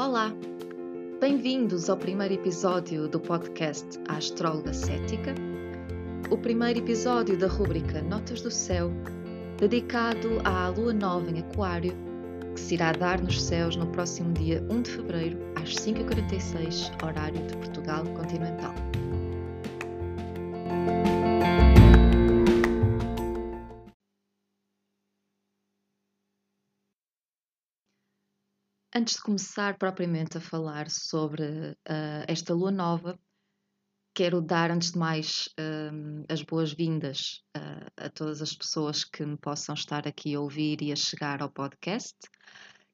Olá! Bem-vindos ao primeiro episódio do podcast A Astróloga Cética, o primeiro episódio da rúbrica Notas do Céu, dedicado à lua nova em Aquário, que se irá dar nos céus no próximo dia 1 de fevereiro, às 5h46, horário de Portugal continental. Antes de começar propriamente a falar sobre uh, esta lua nova, quero dar, antes de mais, uh, as boas-vindas uh, a todas as pessoas que me possam estar aqui a ouvir e a chegar ao podcast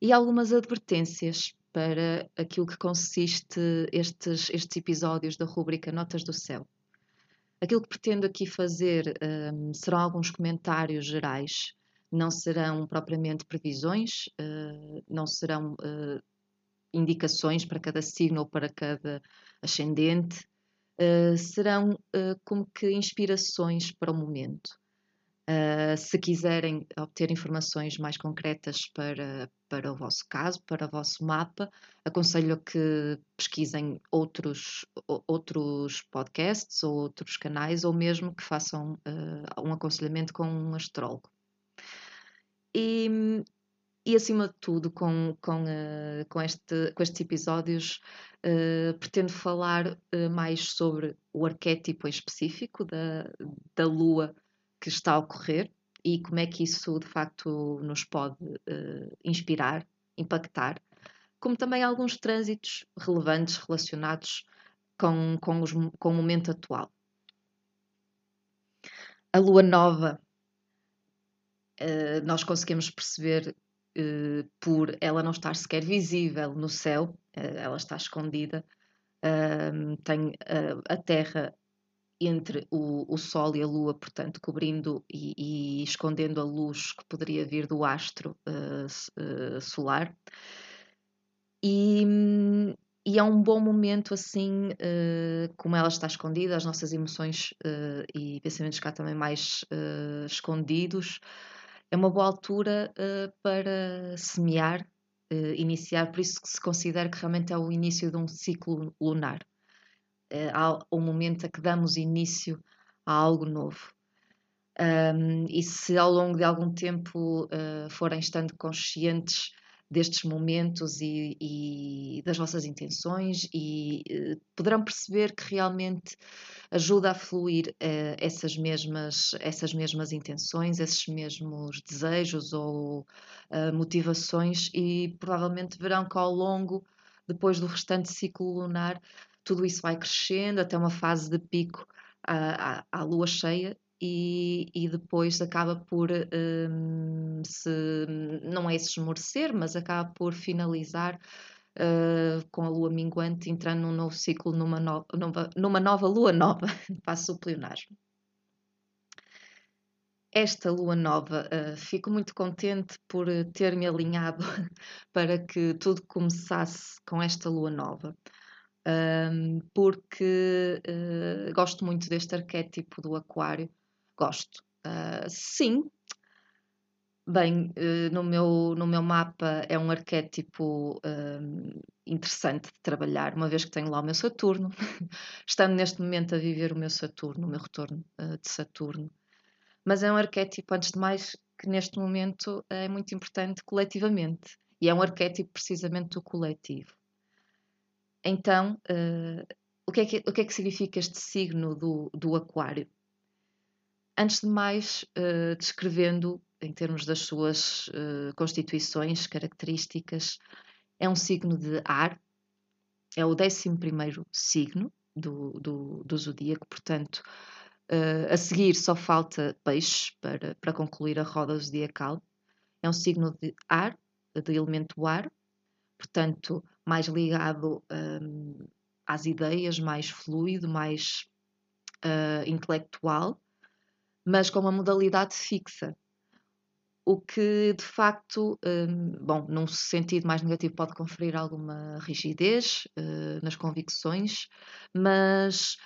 e algumas advertências para aquilo que consiste estes, estes episódios da rúbrica Notas do Céu. Aquilo que pretendo aqui fazer serão alguns comentários gerais não serão propriamente previsões, uh, não serão uh, indicações para cada signo ou para cada ascendente, uh, serão como que inspirações para o momento. se quiserem obter informações mais concretas para, para o vosso caso, para o vosso mapa, aconselho que pesquisem outros, outros podcasts ou outros canais, ou mesmo que façam um aconselhamento com um astrólogo. E, e acima de tudo, com, com, uh, com, este, com estes episódios, uh, pretendo falar uh, mais sobre o arquétipo em específico da, da Lua que está a ocorrer e como é que isso de facto nos pode inspirar, impactar, como também alguns trânsitos relevantes relacionados com, com, os, com o momento atual. A Lua Nova uh, nós conseguimos perceber uh, por ela não estar sequer visível no céu, uh, ela está escondida, tem a Terra entre o, o, Sol e a Lua, portanto, cobrindo e, e escondendo a luz que poderia vir do astro solar. E, e é um bom momento assim, uh, como ela está escondida, as nossas emoções uh, e pensamentos cá também mais uh, escondidos, é uma boa altura uh, para semear, uh, iniciar, por isso que se considera que realmente é o início de um ciclo lunar. É o momento a que damos início a algo novo. Um, e se ao longo de algum tempo uh, forem estando conscientes destes momentos e, e das vossas intenções e uh, poderão perceber que realmente ajuda a fluir uh, essas, mesmas, essas mesmas intenções, esses mesmos desejos ou uh, motivações e provavelmente verão que ao longo, depois do restante ciclo lunar, tudo isso vai crescendo até uma fase de pico à, à, à lua cheia e, e depois acaba por um, se não é se esmorecer, mas acaba por finalizar uh, com a lua minguante, entrando num novo ciclo, numa, no, nova, numa nova lua nova. Passo o pleonasmo. Esta lua nova, uh, fico muito contente por ter me alinhado para que tudo começasse com esta lua nova. Um, porque uh, gosto muito deste arquétipo do Aquário, Gosto. Uh, sim. Bem, uh, no, meu, no meu mapa é um arquétipo interessante de trabalhar, uma vez que tenho lá o meu Saturno, estando neste momento a viver o meu Saturno, o meu retorno de Saturno. Mas é um arquétipo, antes de mais, que neste momento é muito importante coletivamente. E é um arquétipo precisamente do coletivo. Então, o, que é que, o que é que significa este signo do, do Aquário? Antes de mais, uh, descrevendo em termos das suas uh, constituições, características, é um signo de ar, é o 11 signo do, do, do zodíaco, portanto, uh, a seguir só falta peixe para, para concluir a roda zodiacal. É um signo de ar, de elemento ar, portanto, mais ligado um, às ideias, mais fluido, mais uh, intelectual mas com uma modalidade fixa. O que de facto, um, bom, num sentido mais negativo, pode conferir alguma rigidez uh, nas convicções, mas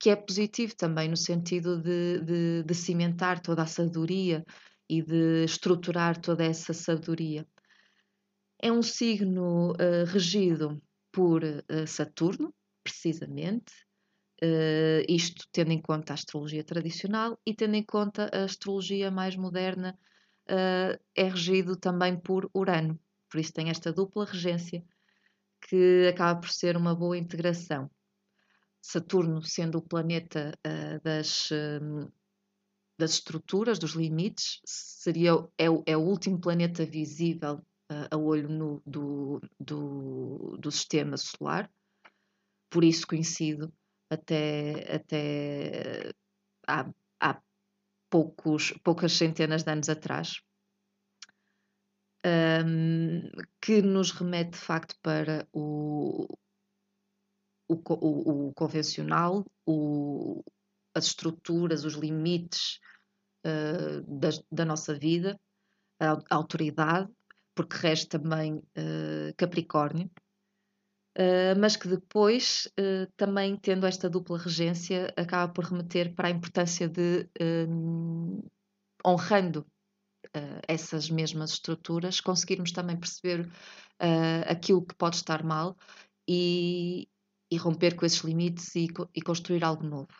que é positivo também no sentido de, de, de cimentar toda a sabedoria e de estruturar toda essa sabedoria. É um signo uh, regido por uh, Saturno, precisamente, uh, isto tendo em conta a astrologia tradicional e tendo em conta a astrologia mais moderna, é regido também por Urano, por isso tem esta dupla regência que acaba por ser uma boa integração. Saturno sendo o planeta das das estruturas, dos limites, seria, é, é o último planeta visível uh, a olho nu do, do, do sistema solar, por isso conhecido até, até há, há poucos, poucas centenas de anos atrás. Um, que nos remete de facto para o, o, o, o convencional, o, as estruturas, os limites uh, da, da, nossa vida, a, a, autoridade, porque resta também uh, Capricórnio, uh, mas que depois, também tendo esta dupla regência, acaba por remeter para a importância de, honrando essas mesmas estruturas, conseguirmos também perceber aquilo que pode estar mal e, e romper com esses limites e, e construir algo novo.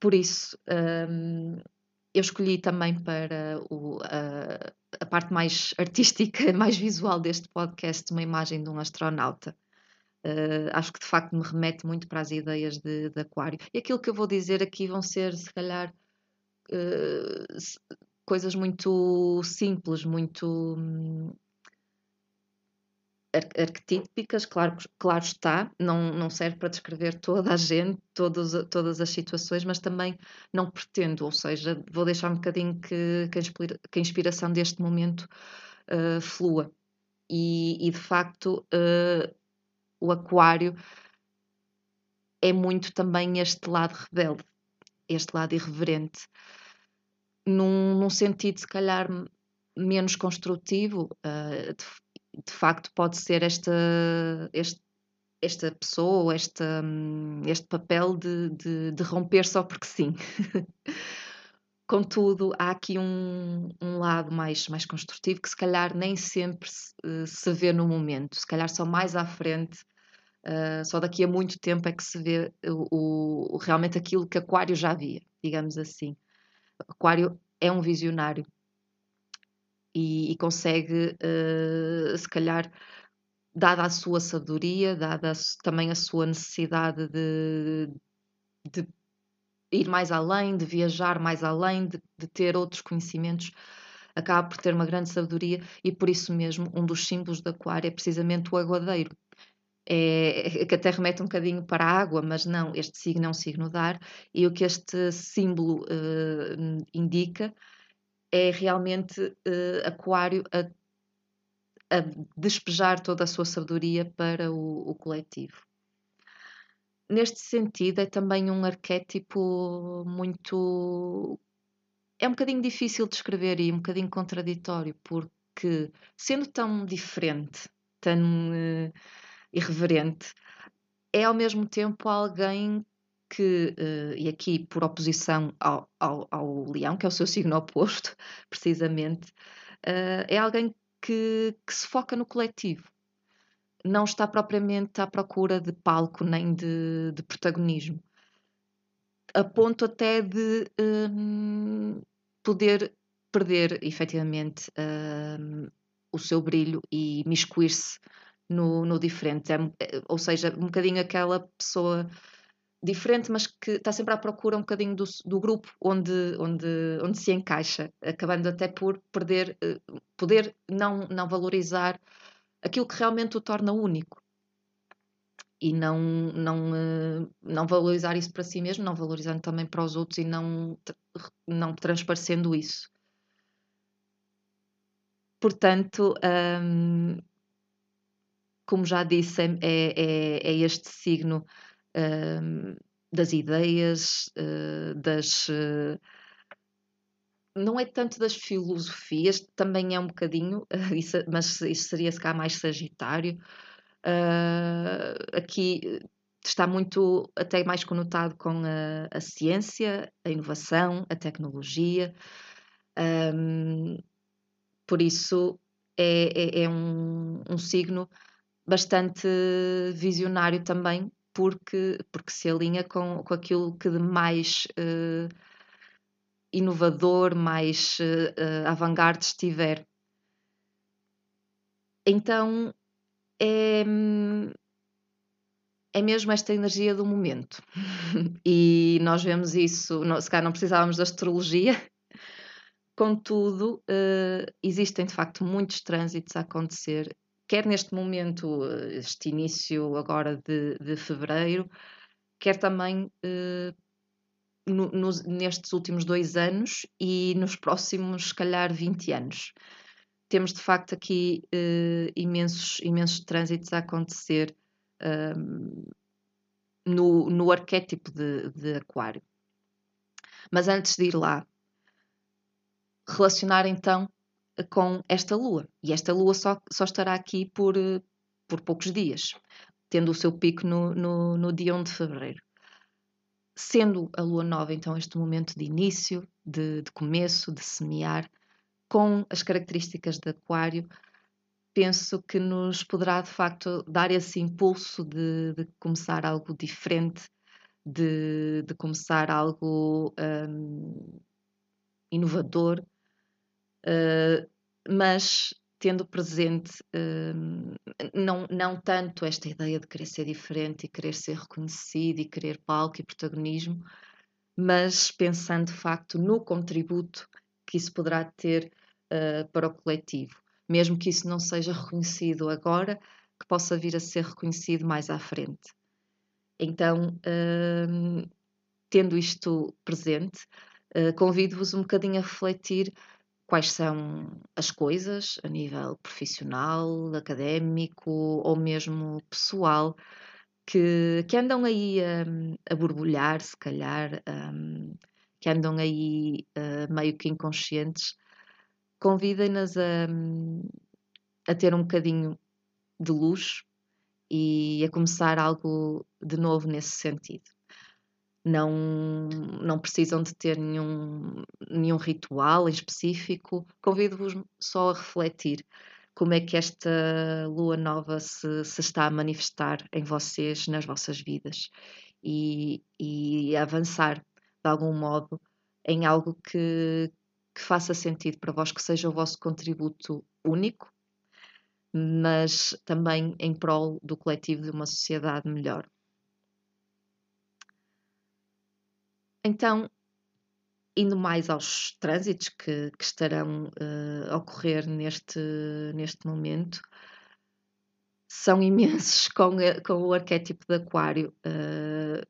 Por isso, um, eu escolhi também para o, a, a, parte mais artística, mais visual deste podcast, uma imagem de um astronauta. Uh, acho que de facto me remete muito para as ideias de, de, Aquário. E aquilo que eu vou dizer aqui vão ser, se calhar, uh, coisas muito simples, muito. Hum, arquetípicas, claro, claro está, não, não serve para descrever toda a gente, todas, todas as situações, mas também não pretendo, ou seja, vou deixar um bocadinho que, que, a, inspira, que a inspiração deste momento uh, flua. E, e, de facto, uh, o Aquário é muito também este lado rebelde, este lado irreverente, num, num sentido, se calhar, menos construtivo, uh, de, de facto pode ser esta, este, esta pessoa, esta, este papel de, de, de romper só porque sim. Contudo, há aqui um, um, lado mais, mais construtivo que se calhar nem sempre se, se vê no momento, se calhar só mais à frente, uh, só daqui a muito tempo é que se vê o, o, realmente aquilo que Aquário já via, digamos assim. Aquário é um visionário, e, e consegue, uh, se calhar, dada a sua sabedoria, dada a, também a sua necessidade de, de, ir mais além, de viajar mais além, de, de, ter outros conhecimentos, acaba por ter uma grande sabedoria e por isso mesmo um dos símbolos da aquário é precisamente o aguadeiro. É, que até remete um bocadinho para a água, mas não, este signo é um signo de ar, e o que este símbolo uh, indica é realmente uh, Aquário a, a, despejar toda a sua sabedoria para o, o coletivo. Neste sentido, é também um arquétipo muito. É um bocadinho difícil de escrever e um bocadinho contraditório, porque sendo tão diferente, tão uh, irreverente, é ao mesmo tempo alguém que, uh, e aqui por oposição ao, ao, ao, leão, que é o seu signo oposto, precisamente, uh, é alguém que, que, se foca no coletivo. Não está propriamente à procura de palco nem de, de protagonismo. A ponto até de um, poder perder efetivamente um, o seu brilho e miscuir-se no, no diferente. É, ou seja, um bocadinho aquela pessoa diferente, mas que está sempre à procura um bocadinho do, do grupo onde, onde, onde se encaixa, acabando até por perder, eh, poder não, não valorizar aquilo que realmente o torna único. E não, não, eh, não valorizar isso para si mesmo, não valorizando também para os outros e não, não transparecendo isso. Portanto, hum, como já disse, é, é, é este signo das ideias, uh, das. Uh, não é tanto das filosofias, também é um bocadinho, mas isso seria se cá mais Sagitário. Uh, aqui está muito, até mais conotado com a, a ciência, a inovação, a tecnologia. Um, por isso, é, é, é um, um signo bastante visionário também, porque, porque se alinha com, com aquilo que de mais uh, inovador, mais uh, avant-garde estiver. Então é, é mesmo esta energia do momento. e nós vemos isso, se calhar não precisávamos da astrologia, contudo, existem de facto muitos trânsitos a acontecer quer neste momento, este início agora de, de fevereiro, quer também eh, no, nos, nestes últimos dois anos e nos próximos, se calhar, 20 anos. Temos de facto aqui eh, imensos, imensos trânsitos a acontecer ehm, no, no arquétipo de, de Aquário. Mas antes de ir lá, relacionar então com esta lua. E esta lua só, só estará aqui por, por poucos dias, tendo o seu pico no, no, no dia 1 de fevereiro. Sendo a lua nova, então, este momento de início, de, de começo, de semear, com as características de Aquário, penso que nos poderá de facto dar esse impulso de, de começar algo diferente, de, de começar algo um, inovador, uh, mas tendo presente uh, não, não tanto esta ideia de querer ser diferente e querer ser reconhecido e querer palco e protagonismo, mas pensando de facto no contributo que isso poderá ter uh, para o coletivo, mesmo que isso não seja reconhecido agora, que possa vir a ser reconhecido mais à frente. Então, uh, tendo isto presente, uh, convido-vos um bocadinho a refletir quais são as coisas a nível profissional, académico ou mesmo pessoal que, que andam aí a, a borbulhar, se calhar, um, que andam aí uh, meio que inconscientes, convidem-nas a, a ter um bocadinho de luz e a começar algo de novo nesse sentido não, não precisam de ter nenhum, nenhum ritual em específico. Convido-vos só a refletir como é que esta lua nova se, se está a manifestar em vocês, nas vossas vidas, e, e avançar de algum modo em algo que, que faça sentido para vós, que seja o vosso contributo único, mas também em prol do coletivo de uma sociedade melhor. Então, indo mais aos trânsitos que, que estarão uh, a ocorrer neste, neste momento, são imensos com, com o arquétipo de Aquário. Uh,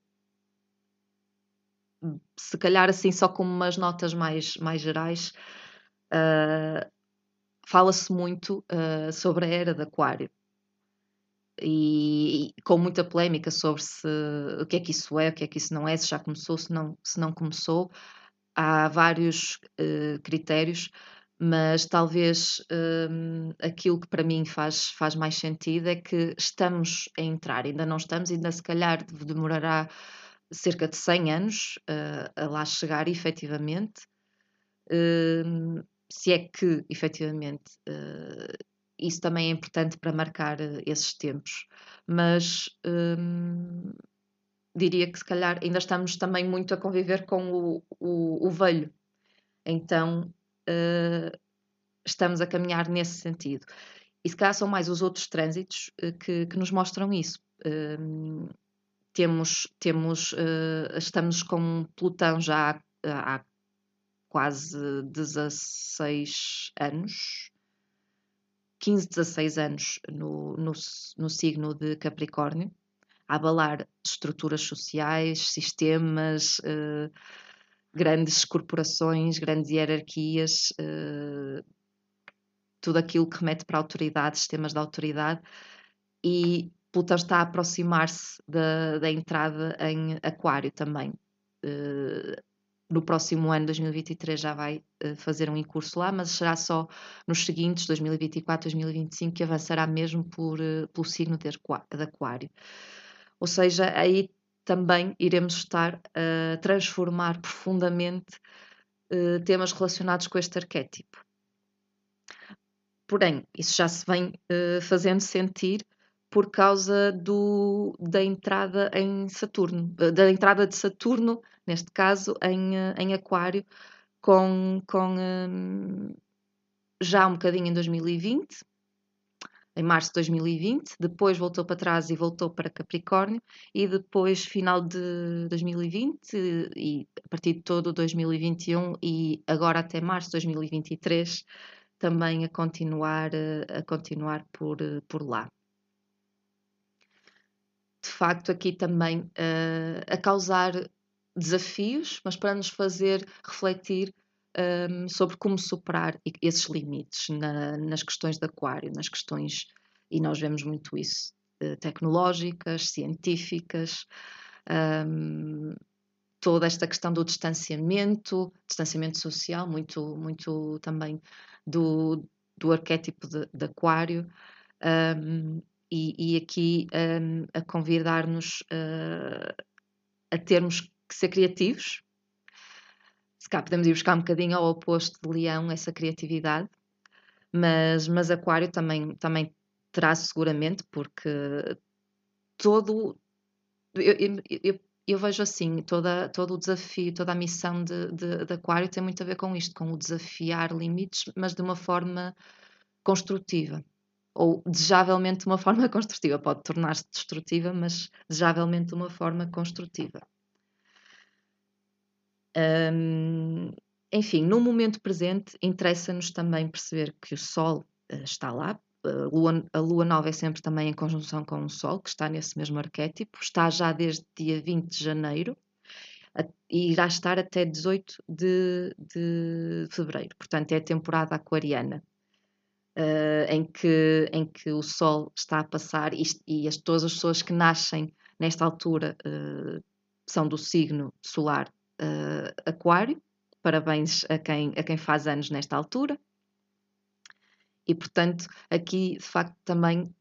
se calhar assim só com umas notas mais, mais gerais, uh, fala-se muito sobre a era de Aquário e, e, com muita polémica sobre se, o que é que isso é, o que é que isso não é, se já começou, se não, se não começou. Há vários uh, critérios, mas talvez um, aquilo que para mim faz, faz mais sentido é que estamos a entrar, ainda não estamos, ainda se calhar demorará cerca de 100 anos uh, a lá chegar efetivamente. Uh, se é que efetivamente uh, isso também é importante para marcar eh, esses tempos. Mas hum, diria que se calhar ainda estamos também muito a conviver com o, o, o velho. Então uh, estamos a caminhar nesse sentido. E se calhar são mais os outros trânsitos uh, que, que, nos mostram isso. Uh, temos, temos estamos com Plutão já há, há quase 16 anos, 15, 16 anos no, no, no signo de Capricórnio, a abalar estruturas sociais, sistemas, eh, grandes corporações, grandes hierarquias, eh, tudo aquilo que remete para autoridade, sistemas de autoridade, e Plutão está a aproximar-se da, da entrada em Aquário também. Eh, no próximo ano, 2023, já vai uh, fazer um incurso lá, mas será só nos seguintes, 2024, 2025, que avançará mesmo por, uh, pelo signo de, de Aquário. Ou seja, aí também iremos estar a transformar profundamente uh, temas relacionados com este arquétipo. porém, isso já se vem fazendo sentir por causa do, da entrada em Saturno, uh, da entrada de Saturno, neste caso, em, uh, em Aquário, com, com um, já um bocadinho em 2020, em março de 2020, depois voltou para trás e voltou para Capricórnio, e depois, final de 2020, e a partir de todo 2021 e agora até março de 2023, também a continuar, a continuar por, por lá. De facto, aqui também uh, a causar desafios, mas para nos fazer refletir um, sobre como superar esses limites na, nas questões de aquário, nas questões, e nós vemos muito isso, uh, tecnológicas, científicas, um, toda esta questão do distanciamento, distanciamento social, muito, muito também do, do arquétipo de, de aquário, um, e, e, aqui a convidar-nos uh, a termos que ser criativos, se cá podemos ir buscar um bocadinho ao oposto de leão, essa criatividade, mas, mas aquário também, também terá seguramente, porque todo. Eu, eu, eu, vejo assim, toda, todo o desafio, toda a missão de, de, de, aquário tem muito a ver com isto, com o desafiar limites, mas de uma forma construtiva. Ou desejavelmente de uma forma construtiva. Pode tornar-se destrutiva, mas desejavelmente de uma forma construtiva. Enfim, no momento presente, interessa-nos também perceber que o Sol uh, está lá. A lua, a lua, nova é sempre também em conjunção com o Sol, que está nesse mesmo arquétipo. Está já desde dia 20 de janeiro e irá estar até 18 de, de fevereiro. Portanto, é a temporada aquariana. Uh, em, que, em que o Sol está a passar e, e as, todas as pessoas que nascem nesta altura uh, são do signo solar uh, Aquário. Parabéns a quem, a quem faz anos nesta altura. E, portanto, aqui de facto também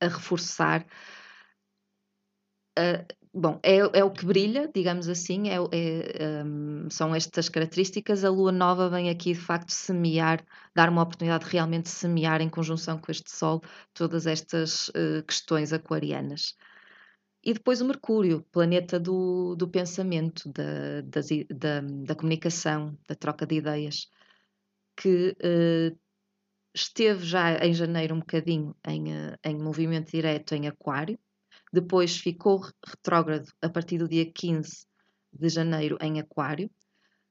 a reforçar. Uh, bom, é, é, o que brilha, digamos assim, é, é, um, são estas características. A lua nova vem aqui de facto semear, dar uma oportunidade de realmente semear em conjunção com este Sol todas estas uh, questões aquarianas. E depois o Mercúrio, planeta do, do pensamento, da, das, da, da, comunicação, da troca de ideias, que uh, esteve já em janeiro um bocadinho em, em movimento direto em Aquário, depois ficou retrógrado a partir do dia 15 de janeiro em Aquário,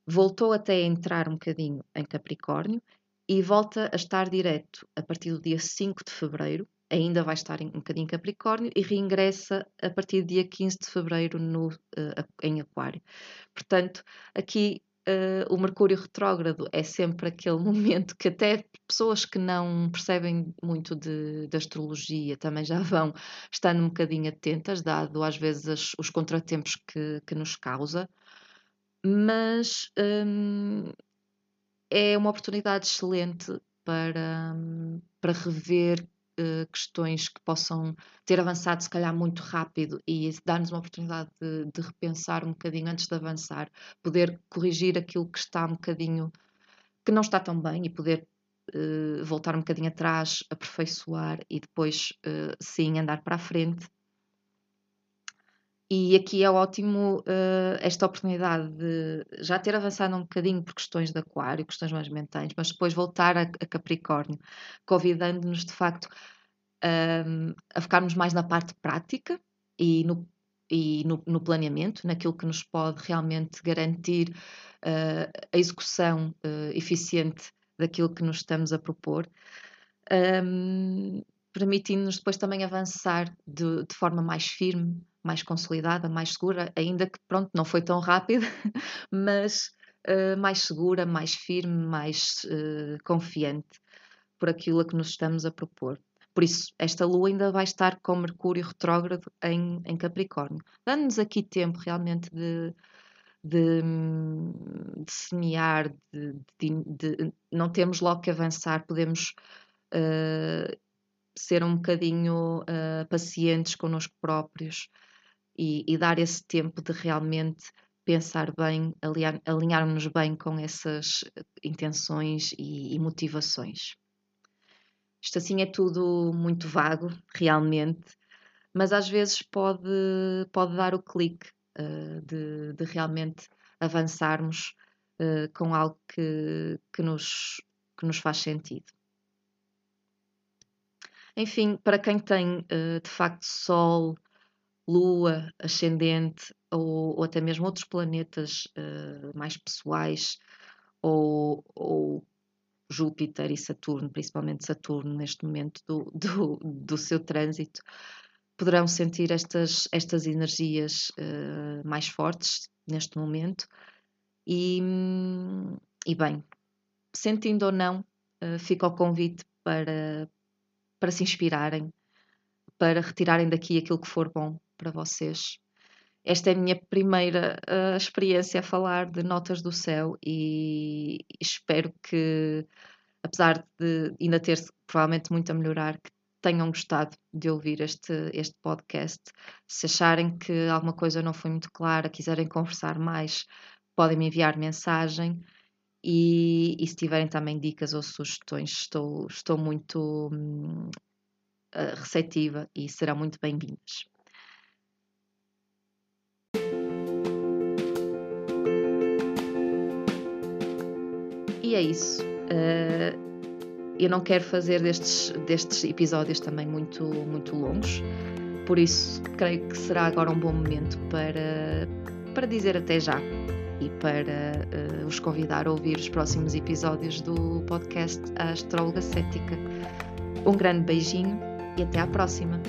voltou até a entrar um bocadinho em Capricórnio e volta a estar direto a partir do dia 5 de fevereiro ainda vai estar um bocadinho em Capricórnio e reingressa a partir do dia 15 de fevereiro no, uh, em Aquário. Portanto, aqui uh, o Mercúrio retrógrado é sempre aquele momento que até pessoas que não percebem muito de, de astrologia também já vão estando um bocadinho atentas, dado às vezes as, os contratempos que, que nos causa. Mas um, é uma oportunidade excelente para, para rever uh, questões que possam ter avançado, se calhar, muito rápido e dar-nos uma oportunidade de, de, repensar um bocadinho antes de avançar, poder corrigir aquilo que está um bocadinho que não está tão bem e poder uh, voltar um bocadinho atrás, aperfeiçoar e depois, uh, sim, andar para a frente. E aqui é ótimo uh, esta oportunidade de já ter avançado um bocadinho por questões de aquário, questões mais mentais, mas depois voltar a, a Capricórnio, convidando-nos de facto um, a focarmos mais na parte prática e no, e no, no planeamento, naquilo que nos pode realmente garantir uh, a execução uh, eficiente daquilo que nos estamos a propor. Um, permitindo-nos depois também avançar de, de forma mais firme mais consolidada, mais segura, ainda que pronto, não foi tão rápido, mas uh, mais segura, mais firme, mais uh, confiante por aquilo a que nos estamos a propor. Por isso, esta lua ainda vai estar com Mercúrio retrógrado em, em Capricórnio, dando-nos aqui tempo realmente de, de, de semear, de, de, não temos logo que avançar, podemos uh, ser um bocadinho uh, pacientes connosco próprios, e, e dar esse tempo de realmente pensar bem, alinhar-nos bem com essas intenções e, e motivações. Isto assim é tudo muito vago, realmente, mas às vezes pode, pode dar o clique uh, de, de, realmente avançarmos uh, com algo que, que, nos, que nos faz sentido. Enfim, para quem tem uh, de facto Sol, Lua, Ascendente ou, ou até mesmo outros planetas mais pessoais ou, ou Júpiter e Saturno, principalmente Saturno, neste momento do, do, do seu trânsito, poderão sentir estas, estas energias uh, mais fortes neste momento. E, e bem, sentindo ou não, uh, fica o convite para, para se inspirarem, para retirarem daqui aquilo que for bom para vocês. Esta é a minha primeira uh, experiência a falar de notas do céu e espero que, apesar de ainda ter provavelmente muito a melhorar, que tenham gostado de ouvir este, este podcast. Se acharem que alguma coisa não foi muito clara, quiserem conversar mais, podem me enviar mensagem. E, e se tiverem também dicas ou sugestões, estou, estou muito hum, receptiva e serão muito bem-vindas. E é isso. Uh, eu não quero fazer destes, destes episódios também muito, muito longos, por isso creio que será agora um bom momento para, para dizer até já e para uh, os convidar a ouvir os próximos episódios do podcast Astróloga Cética. Um grande beijinho e até à próxima!